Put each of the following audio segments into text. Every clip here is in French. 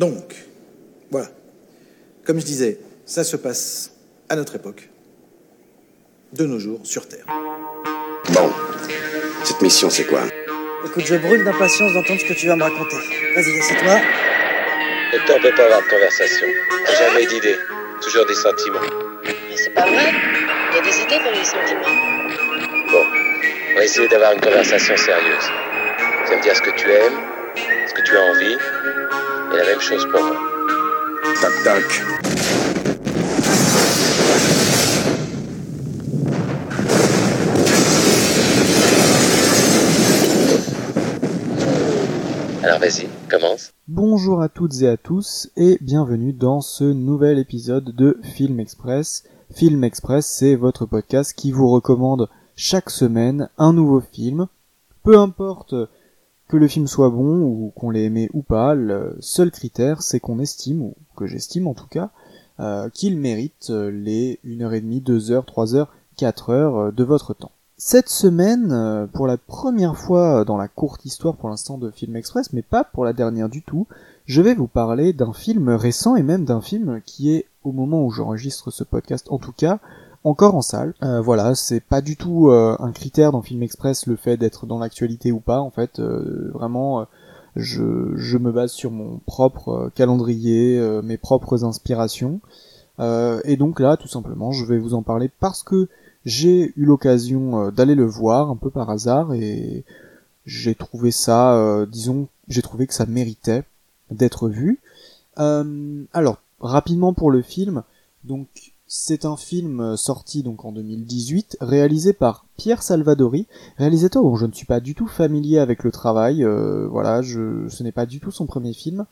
Donc, voilà. Comme je disais, ça se passe à notre époque, de nos jours, sur Terre. Bon, cette mission, c'est quoi? Écoute, je brûle d'impatience d'entendre ce que tu vas me raconter. Vas-y, assieds-toi. Le temps peut pas avoir de conversation. Jamais d'idées, toujours des sentiments. Mais c'est pas vrai. Il y a des idées dans les sentiments. Bon, on va essayer d'avoir une conversation sérieuse. Tu vas me dire ce que tu aimes, ce que tu as envie, et la même chose pour moi. Tac tac. Alors vas-y, commence. Bonjour à toutes et à tous et bienvenue dans ce nouvel épisode de Film Express. Film Express, c'est votre podcast qui vous recommande chaque semaine un nouveau film. Peu importe que le film soit bon ou qu'on l'ait aimé ou pas, le seul critère c'est qu'on estime, ou que j'estime en tout cas, euh, qu'il mérite les 1h30, 2h, 3h, 4h de votre temps. Cette semaine, euh, pour la première fois dans la courte histoire pour l'instant de Film Express, mais pas pour la dernière du tout, je vais vous parler d'un film récent et même d'un film qui est, au moment où j'enregistre ce podcast en tout cas, encore en salle. Euh, voilà, c'est pas du tout euh, un critère dans Film Express le fait d'être dans l'actualité ou pas, en fait, euh, vraiment, euh, je, je me base sur mon propre calendrier, mes propres inspirations. Et donc là, tout simplement, je vais vous en parler parce que j'ai eu l'occasion d'aller le voir un peu par hasard et j'ai trouvé ça, disons, j'ai trouvé que ça méritait d'être vu. Alors, rapidement pour le film, donc c'est un film euh, sorti donc en 2018, réalisé par Pierre Salvadori, réalisateur dont je ne suis pas du tout familier avec le travail, euh, voilà, je, ce n'est pas du tout son premier film.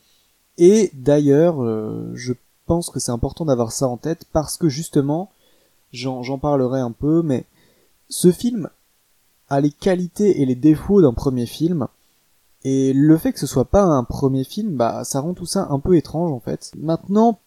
Et d'ailleurs, euh, je pense que c'est important d'avoir ça en tête parce que justement, j'en j'en parlerai un peu, mais ce film a les qualités et les défauts d'un premier film. Et le fait que ce soit pas un premier film, bah ça rend tout ça un peu étrange en fait. Maintenant,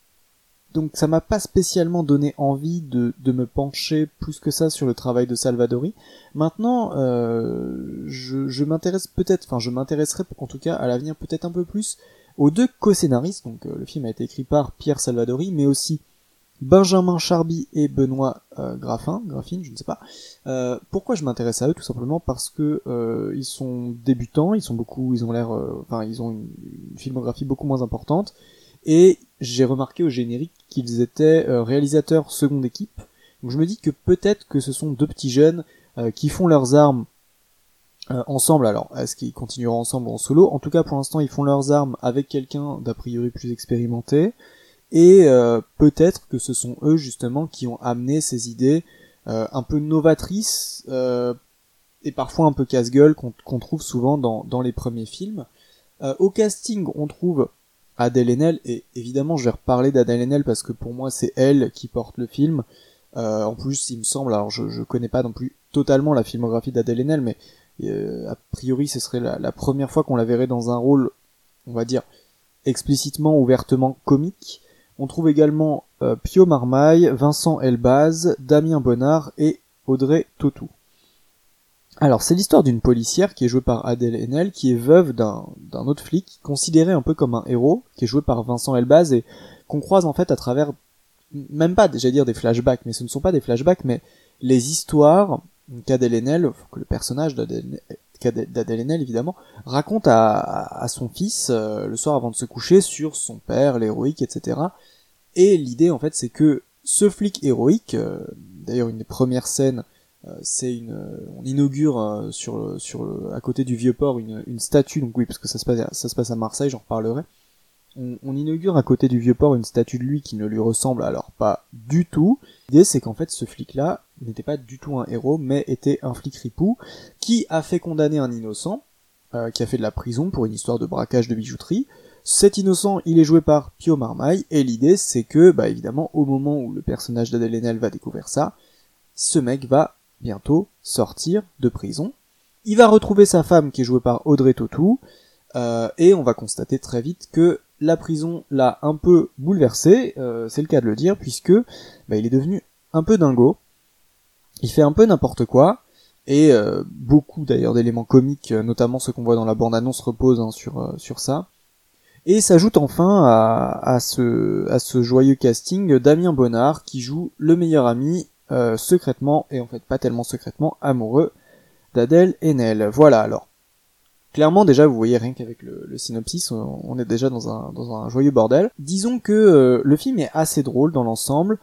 donc ça m'a pas spécialement donné envie de, de me pencher plus que ça sur le travail de Salvadori. Maintenant, euh, je, je m'intéresse peut-être, enfin je m'intéresserai en tout cas à l'avenir peut-être un peu plus aux deux co-scénaristes. Donc euh, le film a été écrit par Pierre Salvadori, mais aussi Benjamin Charby et Benoît euh, Graffin, je ne sais pas. Euh, pourquoi je m'intéresse à eux? Tout simplement parce que ils sont débutants, ils sont beaucoup, ils ont l'air, enfin ils ont une filmographie beaucoup moins importante. Et j'ai remarqué au générique qu'ils étaient euh, réalisateurs seconde équipe. Donc je me dis que peut-être que ce sont deux petits jeunes euh, qui font leurs armes euh, ensemble. Alors, est-ce qu'ils continueront ensemble en solo? En tout cas, pour l'instant, ils font leurs armes avec quelqu'un d'a priori plus expérimenté. Et peut-être que ce sont eux justement qui ont amené ces idées un peu novatrices et parfois un peu casse-gueule qu'on qu'on trouve souvent dans, dans les premiers films. Euh, au casting, on trouve Adèle Haenel, et évidemment je vais reparler d'Adèle Haenel parce que pour moi c'est elle qui porte le film. Euh, en plus, il me semble, alors je, je connais pas non plus totalement la filmographie d'Adèle Haenel, mais euh, a priori ce serait la, première fois qu'on la verrait dans un rôle, on va dire, explicitement, ouvertement comique. On trouve également euh, Pio Marmaille, Vincent Elbaz, Damien Bonnard et Audrey Tautou. Alors, c'est l'histoire d'une policière qui est jouée par Adèle Haenel, qui est veuve d'un autre flic, considéré un peu comme un héros, qui est joué par Vincent Elbaz et qu'on croise en fait à travers, même pas, j'allais dire des flashbacks, mais ce ne sont pas des flashbacks, mais les histoires qu'Adèle Haenel, que le personnage d'Adèle Haenel évidemment, raconte à, son fils euh, le soir avant de se coucher sur son père, l'héroïque, etc. Et l'idée en fait c'est que ce flic héroïque, euh, d'ailleurs une des premières scènes, c'est une, euh, on inaugure euh, sur sur à côté du vieux port une, une statue, donc oui parce que ça se passe, ça se passe à Marseille, j'en reparlerai. On, inaugure à côté du vieux port une statue de lui qui ne lui ressemble alors pas du tout. L'idée c'est qu'en fait ce flic là n'était pas du tout un héros mais était un flic ripou qui a fait condamner un innocent, euh, qui a fait de la prison pour une histoire de braquage de bijouterie. Cet innocent, il est joué par Pio Marmaille, et l'idée c'est que, bah évidemment, au moment où le personnage d'Adèle va découvrir ça, ce mec va bientôt sortir de prison. Il va retrouver sa femme qui est jouée par Audrey Tautou, euh, et on va constater très vite que la prison l'a un peu bouleversé, euh, c'est le cas de le dire, puisque bah, il est devenu un peu dingo. Il fait un peu n'importe quoi, et euh, beaucoup d'ailleurs d'éléments comiques, euh, notamment ceux qu'on voit dans la bande-annonce, reposent hein, sur, sur ça. Et s'ajoute enfin à, ce, à ce joyeux casting Damien Bonnard qui joue le meilleur ami euh, secrètement, et en fait pas tellement secrètement, amoureux d'Adèle Haenel. Voilà alors. Clairement déjà vous voyez rien qu'avec le, synopsis, on est déjà dans un, joyeux bordel. Disons que euh, le film est assez drôle dans l'ensemble.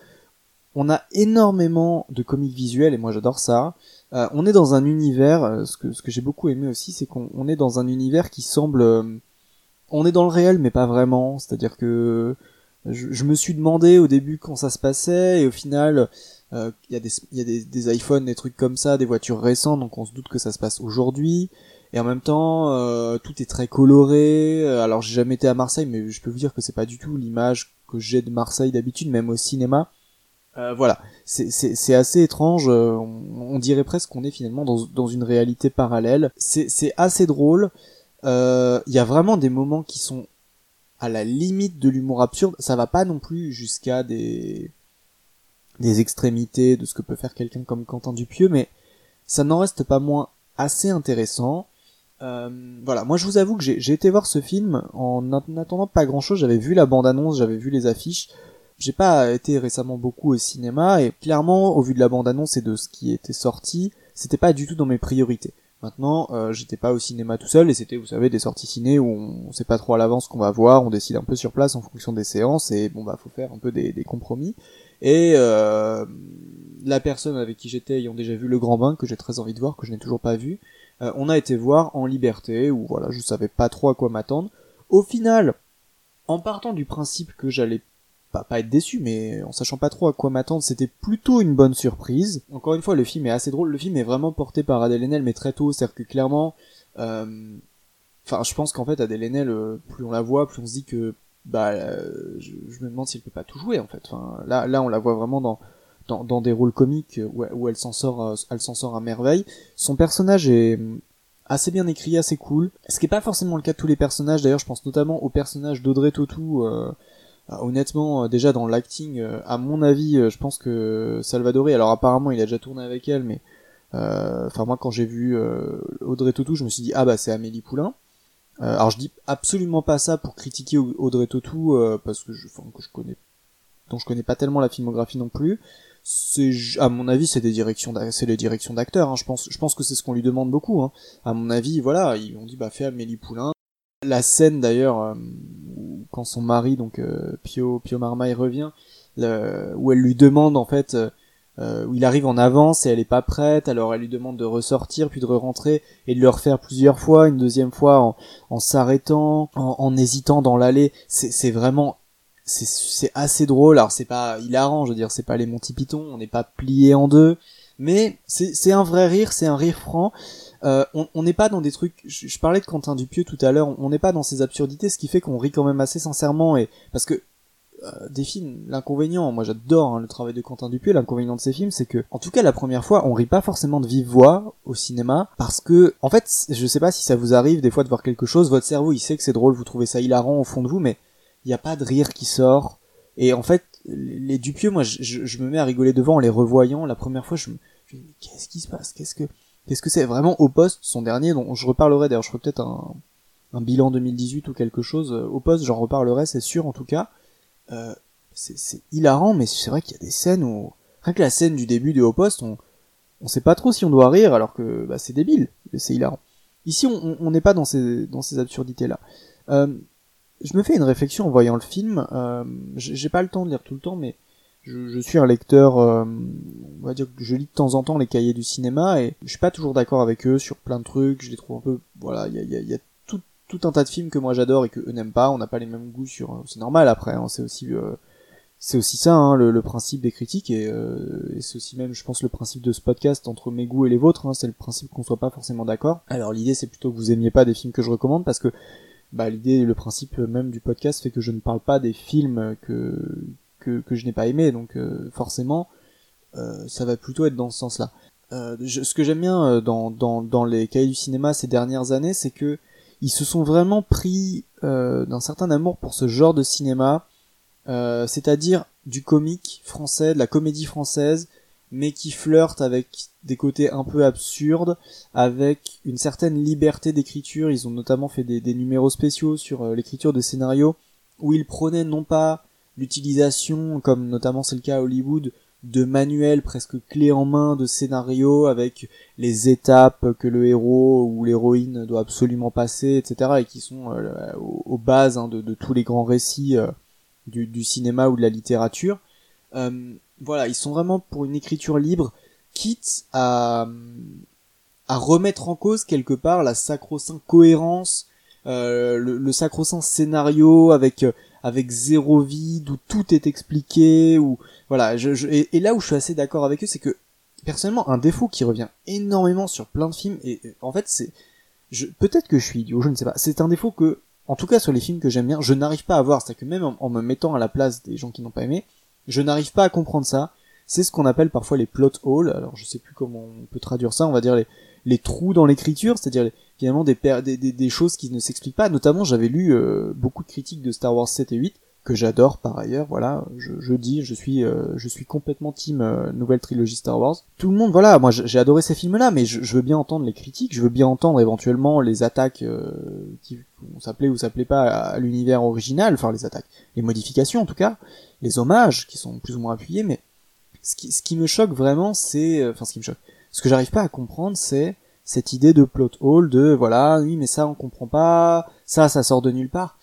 On a énormément de comiques visuels et moi j'adore ça. Euh, on est dans un univers, ce que, j'ai beaucoup aimé aussi, c'est qu'on est dans un univers qui semble... On est dans le réel mais pas vraiment, c'est-à-dire que je, me suis demandé au début quand ça se passait et au final il y a, des, y a des, des, iPhones, des trucs comme ça, des voitures récentes, donc on se doute que ça se passe aujourd'hui. Et en même temps, tout est très coloré. Alors j'ai jamais été à Marseille, mais je peux vous dire que c'est pas du tout l'image que j'ai de Marseille d'habitude, même au cinéma. Euh, voilà, c'est assez étrange. Euh, on, dirait presque qu'on est finalement dans, dans, une réalité parallèle. C'est assez drôle. Euh, il y a vraiment des moments qui sont à la limite de l'humour absurde. Ça va pas non plus jusqu'à des des extrémités de ce que peut faire quelqu'un comme Quentin Dupieux, mais ça n'en reste pas moins assez intéressant. Euh, voilà, moi je vous avoue que j'ai été voir ce film en attendant pas grand chose. J'avais vu la bande-annonce, j'avais vu les affiches. J'ai pas été récemment beaucoup au cinéma et clairement, au vu de la bande-annonce et de ce qui était sorti, c'était pas du tout dans mes priorités. Maintenant, euh, j'étais pas au cinéma tout seul et c'était, vous savez, des sorties ciné où on, sait pas trop à l'avance ce qu'on va voir, on décide un peu sur place en fonction des séances et bon bah faut faire un peu des compromis. Et euh, la personne avec qui j'étais ayant déjà vu Le Grand Bain que j'ai très envie de voir, que je n'ai toujours pas vu, euh, on a été voir en liberté où voilà, je savais pas trop à quoi m'attendre. Au final, en partant du principe que j'allais pas, pas être déçu, mais en sachant pas trop à quoi m'attendre, c'était plutôt une bonne surprise. Encore une fois, le film est assez drôle. Le film est vraiment porté par Adèle Haenel, mais très tôt, c'est-à-dire que clairement, euh... enfin, je pense qu'en fait, Adèle Haenel, euh, plus on la voit, plus on se dit que, bah, euh, je, me demande si elle peut pas tout jouer, en fait. Enfin, là, là, on la voit vraiment dans, dans, dans des rôles comiques où, où elle s'en sort, euh, elle s'en sort à merveille. Son personnage est assez bien écrit, assez cool. Ce qui est pas forcément le cas de tous les personnages. D'ailleurs, je pense notamment au personnage d'Audrey Tautou. Euh, ah, honnêtement, euh, déjà dans l'acting, euh, à mon avis, euh, je pense que Salvadori, alors apparemment il a déjà tourné avec elle, mais enfin moi quand j'ai vu Audrey Tautou, je me suis dit ah bah c'est Amélie Poulain. Alors je dis absolument pas ça pour critiquer Audrey Tautou parce que je, enfin, que je connais, dont je connais pas tellement la filmographie non plus. C'est à mon avis c'est des directions, c'est les directions d'acteurs. Hein. Je pense, je pense que c'est ce qu'on lui demande beaucoup. Hein. À mon avis, voilà, ils ont dit bah fais Amélie Poulain. La scène d'ailleurs quand son mari, donc euh, Pio, Pio Marmaille revient, où elle lui demande en fait, euh, où il arrive en avance et elle est pas prête, alors elle lui demande de ressortir puis de rentrer et de le refaire plusieurs fois, une deuxième fois en, s'arrêtant, en, en, hésitant dans l'allée. C'est vraiment c'est assez drôle. Alors c'est pas hilarant, je veux dire, c'est pas les Monty Python, on n'est pas plié en deux, mais c'est un vrai rire, c'est un rire franc. Euh, on n'est pas dans des trucs. Je, parlais de Quentin Dupieux tout à l'heure. On n'est pas dans ces absurdités, ce qui fait qu'on rit quand même assez sincèrement et parce que des films, l'inconvénient, moi j'adore hein, le travail de Quentin Dupieux, l'inconvénient de ces films, c'est que, en tout cas la première fois, on rit pas forcément de vive voix au cinéma, parce que, en fait, je sais pas si ça vous arrive des fois de voir quelque chose, votre cerveau il sait que c'est drôle, vous trouvez ça hilarant au fond de vous, mais il n'y a pas de rire qui sort, et en fait, les Dupieux, moi je, je, me mets à rigoler devant en les revoyant, la première fois je me, qu'est-ce qui se passe, qu'est-ce que, Qu'est-ce que c'est? Vraiment au poste, son dernier, dont je reparlerai d'ailleurs, je ferai peut-être un, un, bilan 2018 ou quelque chose. Euh, au poste, j'en reparlerai, c'est sûr en tout cas. Euh, c'est hilarant, mais c'est vrai qu'il y a des scènes où, rien que la scène du début de Au poste, on, on sait pas trop si on doit rire alors que bah, c'est débile, c'est hilarant. Ici, on n'est pas dans ces, dans ces absurdités-là. Euh, je me fais une réflexion en voyant le film. Euh, J'ai pas le temps de lire tout le temps, mais je, suis un lecteur, on va dire que je lis de temps en temps les cahiers du cinéma et je suis pas toujours d'accord avec eux sur plein de trucs. Je les trouve un peu, voilà, il y a tout, un tas de films que moi j'adore et que eux n'aiment pas. On n'a pas les mêmes goûts sur, euh, c'est normal après. Hein, c'est aussi, euh, c'est aussi ça hein, le, le, principe des critiques et, euh, et c'est aussi même, je pense, le principe de ce podcast entre mes goûts et les vôtres. Hein, c'est le principe qu'on soit pas forcément d'accord. Alors l'idée c'est plutôt que vous aimiez pas des films que je recommande parce que bah l'idée, le principe même du podcast fait que je ne parle pas des films que que, que je n'ai pas aimé, donc euh, forcément, euh, ça va plutôt être dans ce sens-là. Euh, ce que j'aime bien dans, dans, dans les cahiers du cinéma ces dernières années, c'est que ils se sont vraiment pris d'un certain amour pour ce genre de cinéma, c'est-à-dire du comique français, de la comédie française, mais qui flirte avec des côtés un peu absurdes, avec une certaine liberté d'écriture. Ils ont notamment fait des, des numéros spéciaux sur euh, l'écriture de scénarios où ils prônaient non pas l'utilisation, comme notamment c'est le cas à Hollywood, de manuels presque clés en main de scénarios avec les étapes que le héros ou l'héroïne doit absolument passer, etc. et qui sont euh, aux, bases hein, de, de, tous les grands récits euh, du, du, cinéma ou de la littérature. Euh, voilà, ils sont vraiment pour une écriture libre, quitte à, à remettre en cause quelque part la sacro-sainte cohérence, euh, le, le sacro-saint scénario avec avec zéro vide où tout est expliqué ou voilà et, là où je suis assez d'accord avec eux c'est que personnellement un défaut qui revient énormément sur plein de films et en fait c'est peut-être que je suis idiot je ne sais pas c'est un défaut que en tout cas sur les films que j'aime bien je n'arrive pas à voir c'est que même en, me mettant à la place des gens qui n'ont pas aimé je n'arrive pas à comprendre ça. C'est ce qu'on appelle parfois les plot holes. Alors je sais plus comment on peut traduire ça. On va dire les les trous dans l'écriture c'est-à-dire finalement des, des, des, choses qui ne s'expliquent pas. Notamment, j'avais lu euh, beaucoup de critiques de Star Wars 7 et 8 que j'adore par ailleurs. Voilà, je, je dis, je suis, euh, je suis complètement team euh, nouvelle trilogie Star Wars. Tout le monde, voilà, moi j'ai adoré ces films-là, mais je, je, veux bien entendre les critiques, je veux bien entendre éventuellement les attaques euh, qui s'appelait ou s'appelait pas à l'univers original, enfin les attaques, les modifications en tout cas, les hommages qui sont plus ou moins appuyés, mais ce qui, ce qui me choque vraiment, c'est, enfin ce qui me choque, ce que j'arrive pas à comprendre, c'est cette idée de plot hole de voilà oui mais ça on comprend pas ça ça sort de nulle part.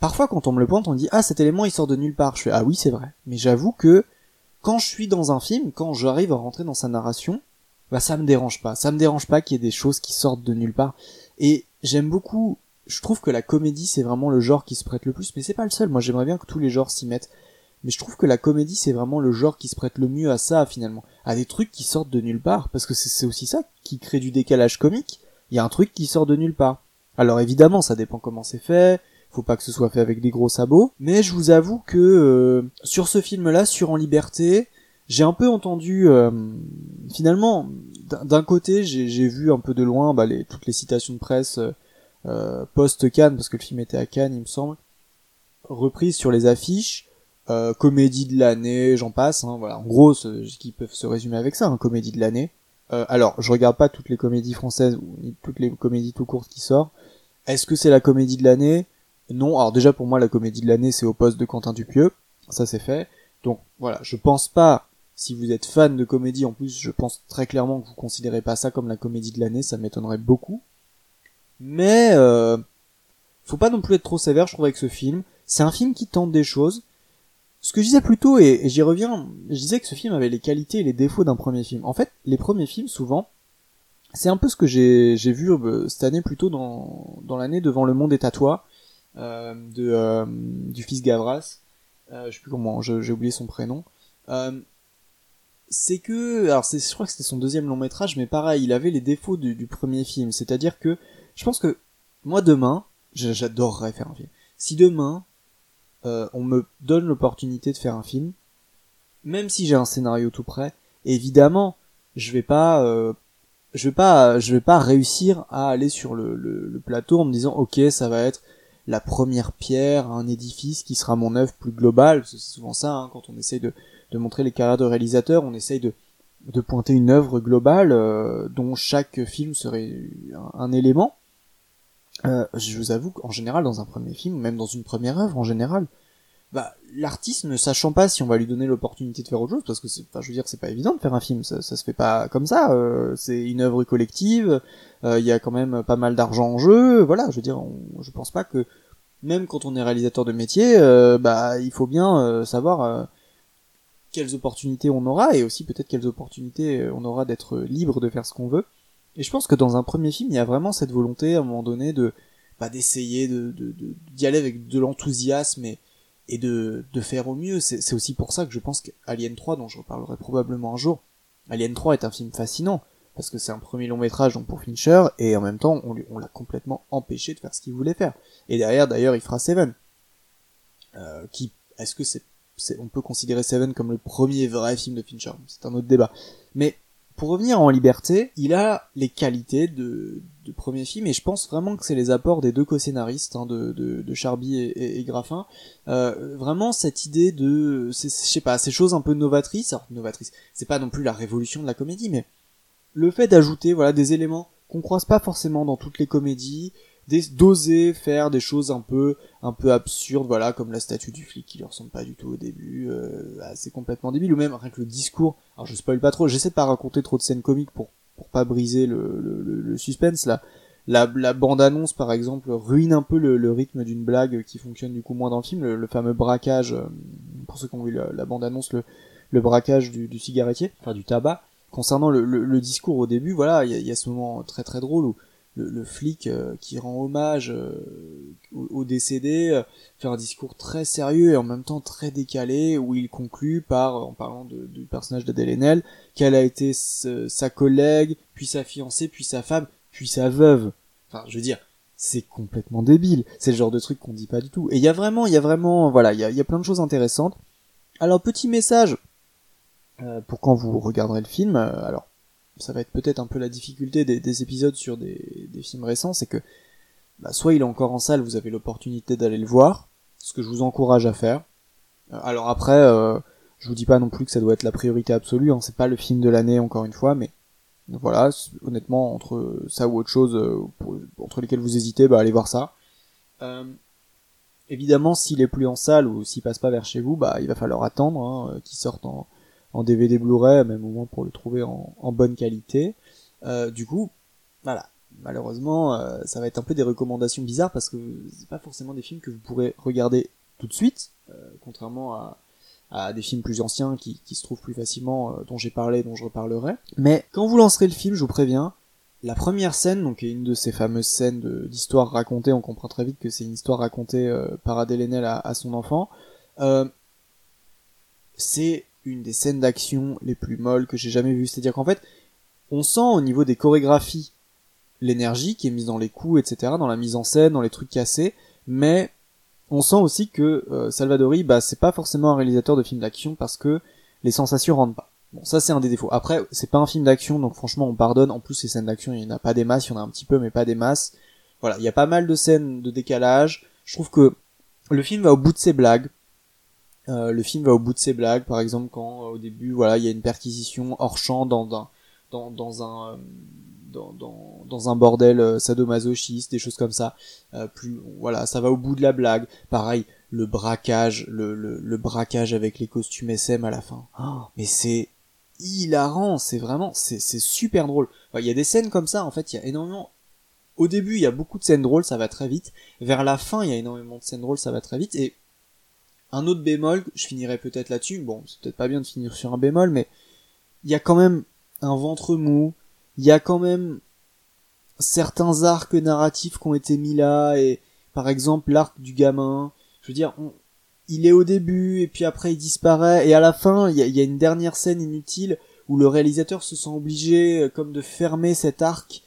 Parfois quand on me le pointe on dit ah cet élément il sort de nulle part. Je fais ah oui c'est vrai. Mais j'avoue que quand je suis dans un film quand j'arrive à rentrer dans sa narration bah ça me dérange pas. Ça me dérange pas qu'il y ait des choses qui sortent de nulle part. Et j'aime beaucoup je trouve que la comédie c'est vraiment le genre qui se prête le plus mais c'est pas le seul. Moi j'aimerais bien que tous les genres s'y mettent mais je trouve que la comédie c'est vraiment le genre qui se prête le mieux à ça finalement. À des trucs qui sortent de nulle part parce que c'est aussi ça qui crée du décalage comique. Il y a un truc qui sort de nulle part. Alors évidemment ça dépend comment c'est fait. Faut pas que ce soit fait avec des gros sabots. Mais je vous avoue que euh, sur ce film là sur en liberté j'ai un peu entendu euh, finalement d'un côté j'ai vu un peu de loin bah, toutes les citations de presse euh, post Cannes parce que le film était à Cannes il me semble reprises sur les affiches euh, comédie de l'année, j'en passe. Hein, voilà, en gros, ce, qui peuvent se résumer avec ça, hein, comédie de l'année. Euh, alors, je regarde pas toutes les comédies françaises ou toutes les comédies tout courtes qui sortent. Est-ce que c'est la comédie de l'année? Non. Alors déjà pour moi, la comédie de l'année, c'est au poste de Quentin Dupieux. Ça c'est fait. Donc voilà, je pense pas. Si vous êtes fan de comédie, en plus, je pense très clairement que vous considérez pas ça comme la comédie de l'année. Ça m'étonnerait beaucoup. Mais euh, faut pas non plus être trop sévère, je trouve, avec ce film. C'est un film qui tente des choses ce que je disais plus tôt, et, j'y reviens, je disais que ce film avait les qualités et les défauts d'un premier film. En fait, les premiers films, souvent, c'est un peu ce que j'ai vu euh, cette année plutôt dans, dans l'année devant Le Monde est à toi, euh, de, euh, du fils Gavras. Euh, je sais plus comment, j'ai oublié son prénom. Euh, c'est que, alors c'est, je crois que c'était son deuxième long métrage, mais pareil, il avait les défauts du, du premier film. C'est-à-dire que, je pense que, moi demain, j'adorerais faire un film. Si demain, euh, on me donne l'opportunité de faire un film, même si j'ai un scénario tout prêt, évidemment, je vais pas, euh, je vais pas, je vais pas réussir à aller sur le, plateau en me disant, ok, ça va être la première pierre un édifice qui sera mon œuvre plus globale. C'est souvent ça, hein, quand on essaye de, montrer les carrières de réalisateurs, on essaye de, pointer une œuvre globale euh, dont chaque film serait un élément. Euh, je vous avoue qu'en général, dans un premier film, même dans une première œuvre, en général, bah, l'artiste ne sachant pas si on va lui donner l'opportunité de faire autre chose, parce que c'est, enfin, je veux dire, c'est pas évident de faire un film, ça, ça se fait pas comme ça. Euh, c'est une œuvre collective, euh, il y a quand même pas mal d'argent en jeu, voilà. Je veux dire, je pense pas que même quand on est réalisateur de métier, bah, il faut bien savoir quelles opportunités on aura et aussi peut-être quelles opportunités on aura d'être libre de faire ce qu'on veut. Et je pense que dans un premier film, il y a vraiment cette volonté à un moment donné de bah, d'essayer de, de, d'y aller avec de l'enthousiasme et, et de, de faire au mieux. C'est, aussi pour ça que je pense qu'Alien 3, dont je reparlerai probablement un jour, Alien 3 est un film fascinant, parce que c'est un premier long métrage donc pour Fincher, et en même temps on, on l'a complètement empêché de faire ce qu'il voulait faire. Et derrière d'ailleurs il fera Seven. Euh, qui, est-ce que c'est, c'est, on peut considérer Seven comme le premier vrai film de Fincher? C'est un autre débat. Mais Pour revenir en liberté, il a les qualités de, de premier film et je pense vraiment que c'est les apports des deux co-scénaristes hein, de, de, de Charby et, et, Graffin. Euh, vraiment cette idée de, je sais pas, ces choses un peu novatrices. Alors novatrices, c'est pas non plus la révolution de la comédie, mais le fait d'ajouter voilà des éléments qu'on croise pas forcément dans toutes les comédies, d'oser faire des choses un peu un peu absurdes voilà comme la statue du flic qui lui ressemble pas du tout au début euh, c'est complètement débile ou même rien que le discours. Alors je spoil pas trop j'essaie de pas raconter trop de scènes comiques pour pour pas briser le, le, le suspense là. La, la bande annonce par exemple ruine un peu le, le rythme d'une blague qui fonctionne du coup moins dans le film. Le, fameux braquage euh, pour ceux qui ont vu la, la bande annonce le, le braquage du, cigarettier enfin du tabac. Concernant le, le, discours au début voilà il y a, y a, ce moment très très drôle où le, flic euh, qui rend hommage euh, au, décédé euh, fait un discours très sérieux et en même temps très décalé où il conclut par en parlant du personnage d'Adèle Haenel qu'elle a été sa collègue puis sa fiancée puis sa femme puis sa veuve. Enfin je veux dire c'est complètement débile. C'est le genre de truc qu'on dit pas du tout. Et il y a vraiment il y a vraiment voilà il y a, y a plein de choses intéressantes. Alors petit message euh, pour quand vous regarderez le film alors ça va être peut-être un peu la difficulté des, des épisodes sur des, films récents, c'est que bah, soit il est encore en salle, vous avez l'opportunité d'aller le voir, ce que je vous encourage à faire. Euh, alors après, euh, je vous dis pas non plus que ça doit être la priorité absolue, hein, c'est pas le film de l'année encore une fois, mais voilà, honnêtement, entre ça ou autre chose, euh, entre lesquels vous hésitez, bah allez voir ça. Euh, évidemment, s'il est plus en salle ou s'il passe pas vers chez vous, bah il va falloir attendre hein, qu'il sorte en, en DVD Blu-ray, même au moins pour le trouver en, bonne qualité. Euh, du coup, voilà. Malheureusement, euh, ça va être un peu des recommandations bizarres parce que c'est pas forcément des films que vous pourrez regarder tout de suite, euh, contrairement à, à, des films plus anciens qui, se trouvent plus facilement, dont j'ai parlé, dont je reparlerai. Mais quand vous lancerez le film, je vous préviens, la première scène, donc une de ces fameuses scènes d'histoire racontée, on comprend très vite que c'est une histoire racontée par Adèle à, son enfant. c'est une des scènes d'action les plus molles que j'ai jamais vues. C'est-à-dire qu'en fait, on sent au niveau des chorégraphies l'énergie qui est mise dans les coups, etc., dans la mise en scène, dans les trucs cassés, mais on sent aussi que euh, Salvadori, bah, c'est pas forcément un réalisateur de films d'action parce que les sensations rentrent pas. Bon, ça c'est un des défauts. Après, c'est pas un film d'action, donc franchement on pardonne. En plus, ces scènes d'action, il y en a pas des masses, il y en a un petit peu, mais pas des masses. Voilà, il y a pas mal de scènes de décalage. Je trouve que le film va au bout de ses blagues. Euh, le film va au bout de ses blagues, par exemple quand euh, au début, voilà, il y a une perquisition hors champ dans, dans, dans, un euh, dans, dans, dans, un bordel sadomasochiste, des choses comme ça. plus, voilà, ça va au bout de la blague. Pareil, le braquage, le, le, le braquage avec les costumes SM à la fin. Oh, mais c'est hilarant, c'est vraiment, c'est super drôle. Il y a des scènes comme ça, en fait, il y a énormément au début, il y a beaucoup de scènes drôles, ça va très vite. Vers la fin, il y a énormément de scènes drôles, ça va très vite. Et un autre bémol, je finirai peut-être là-dessus, bon, c'est peut-être pas bien de finir sur un bémol, mais il y a quand même un ventre mou, il y a quand même certains arcs narratifs qui ont été mis là, et par exemple l'arc du gamin, je veux dire, il est au début, et puis après il disparaît, et à la fin, il y a, y a une dernière scène inutile où le réalisateur se sent obligé euh, comme de fermer cet arc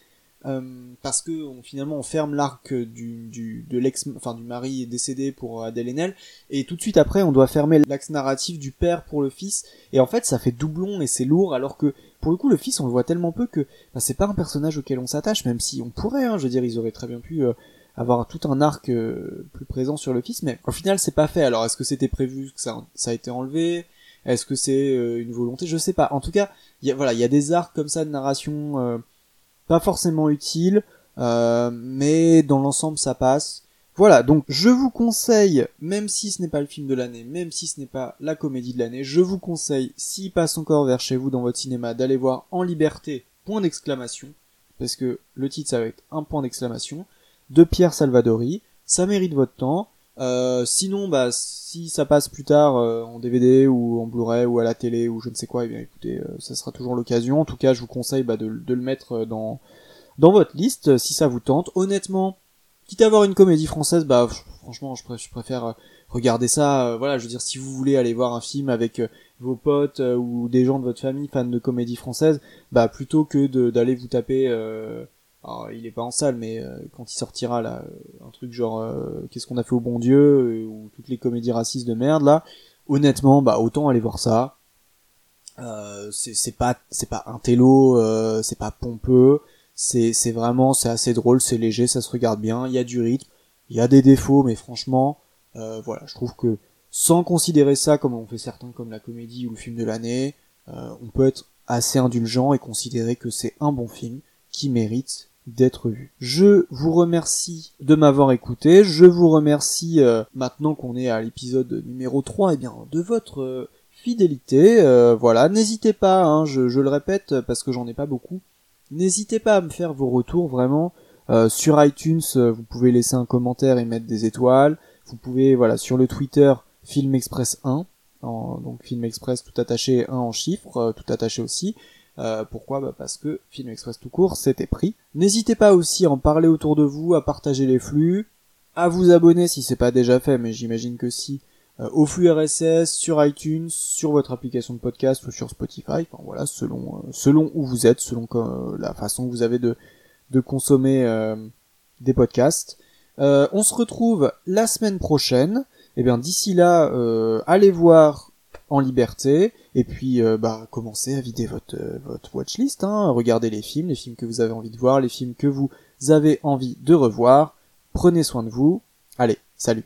euh, parce que finalement on ferme l'arc du, du de l'ex enfin du mari décédé pour Adèle Haenel. Et tout de suite après on doit fermer l'axe narratif du père pour le fils. Et en fait ça fait doublon et c'est lourd alors que pour le coup le fils on le voit tellement peu que bah, c'est pas un personnage auquel on s'attache même si on pourrait hein, je veux dire ils auraient très bien pu euh, avoir tout un arc euh, plus présent sur le fils. Mais au final c'est pas fait. Alors est-ce que c'était prévu que ça, ça a été enlevé? Est-ce que c'est euh, une volonté? Je sais pas. En tout cas y a, voilà il y a des arcs comme ça de narration euh, pas forcément utile, euh, mais dans l'ensemble ça passe. Voilà, donc je vous conseille, même si ce n'est pas le film de l'année, même si ce n'est pas la comédie de l'année, je vous conseille, s'il passe encore vers chez vous dans votre cinéma, d'aller voir En Liberté, point d'exclamation, parce que le titre ça va être un point d'exclamation, de Pierre Salvadori, ça mérite votre temps, euh, sinon, bah, si ça passe plus tard euh, en DVD ou en Blu-ray ou à la télé ou je ne sais quoi, eh bien écoutez, euh, ça sera toujours l'occasion. En tout cas, je vous conseille bah, de, de, le mettre euh, dans dans votre liste si ça vous tente. Honnêtement, quitte à avoir une comédie française, bah franchement, je, préfère, je préfère regarder ça. voilà, je veux dire, si vous voulez aller voir un film avec vos potes ou des gens de votre famille fans de comédie française, bah plutôt que d'aller vous taper alors, il est pas en salle, mais euh, quand il sortira là, un truc genre euh, qu'est-ce qu'on a fait au bon Dieu euh, ou toutes les comédies racistes de merde là, honnêtement, bah autant aller voir ça. Euh, c'est pas c'est pas un télo, euh, c'est pas pompeux, c'est c'est vraiment c'est assez drôle, c'est léger, ça se regarde bien, il y a du rythme, il y a des défauts, mais franchement, euh, voilà, je trouve que sans considérer ça comme on fait certains comme la comédie ou le film de l'année, euh, on peut être assez indulgent et considérer que c'est un bon film qui mérite d'être vu. Je vous remercie de m'avoir écouté, je vous remercie euh, maintenant qu'on est à l'épisode numéro 3 et bien de votre euh, fidélité, euh, voilà, n'hésitez pas, hein, je, je le répète parce que j'en ai pas beaucoup, n'hésitez pas à me faire vos retours vraiment, euh, sur iTunes vous pouvez laisser un commentaire et mettre des étoiles, vous pouvez, voilà, sur le Twitter Film Express 1, en, donc Film Express tout attaché 1 en chiffres, tout attaché aussi, euh, pourquoi bah Parce que Film Express tout court, c'était pris. N'hésitez pas aussi à en parler autour de vous, à partager les flux, à vous abonner si c'est pas déjà fait, mais j'imagine que si, euh, au flux RSS, sur iTunes, sur votre application de podcast ou sur Spotify, enfin voilà, selon euh, selon où vous êtes, selon la façon que vous avez de de consommer des podcasts. on se retrouve la semaine prochaine. Et bien d'ici là, allez voir en liberté et puis euh, bah commencez à vider votre euh, votre watchlist hein, regardez les films les films que vous avez envie de voir les films que vous avez envie de revoir. Prenez soin de vous. Allez salut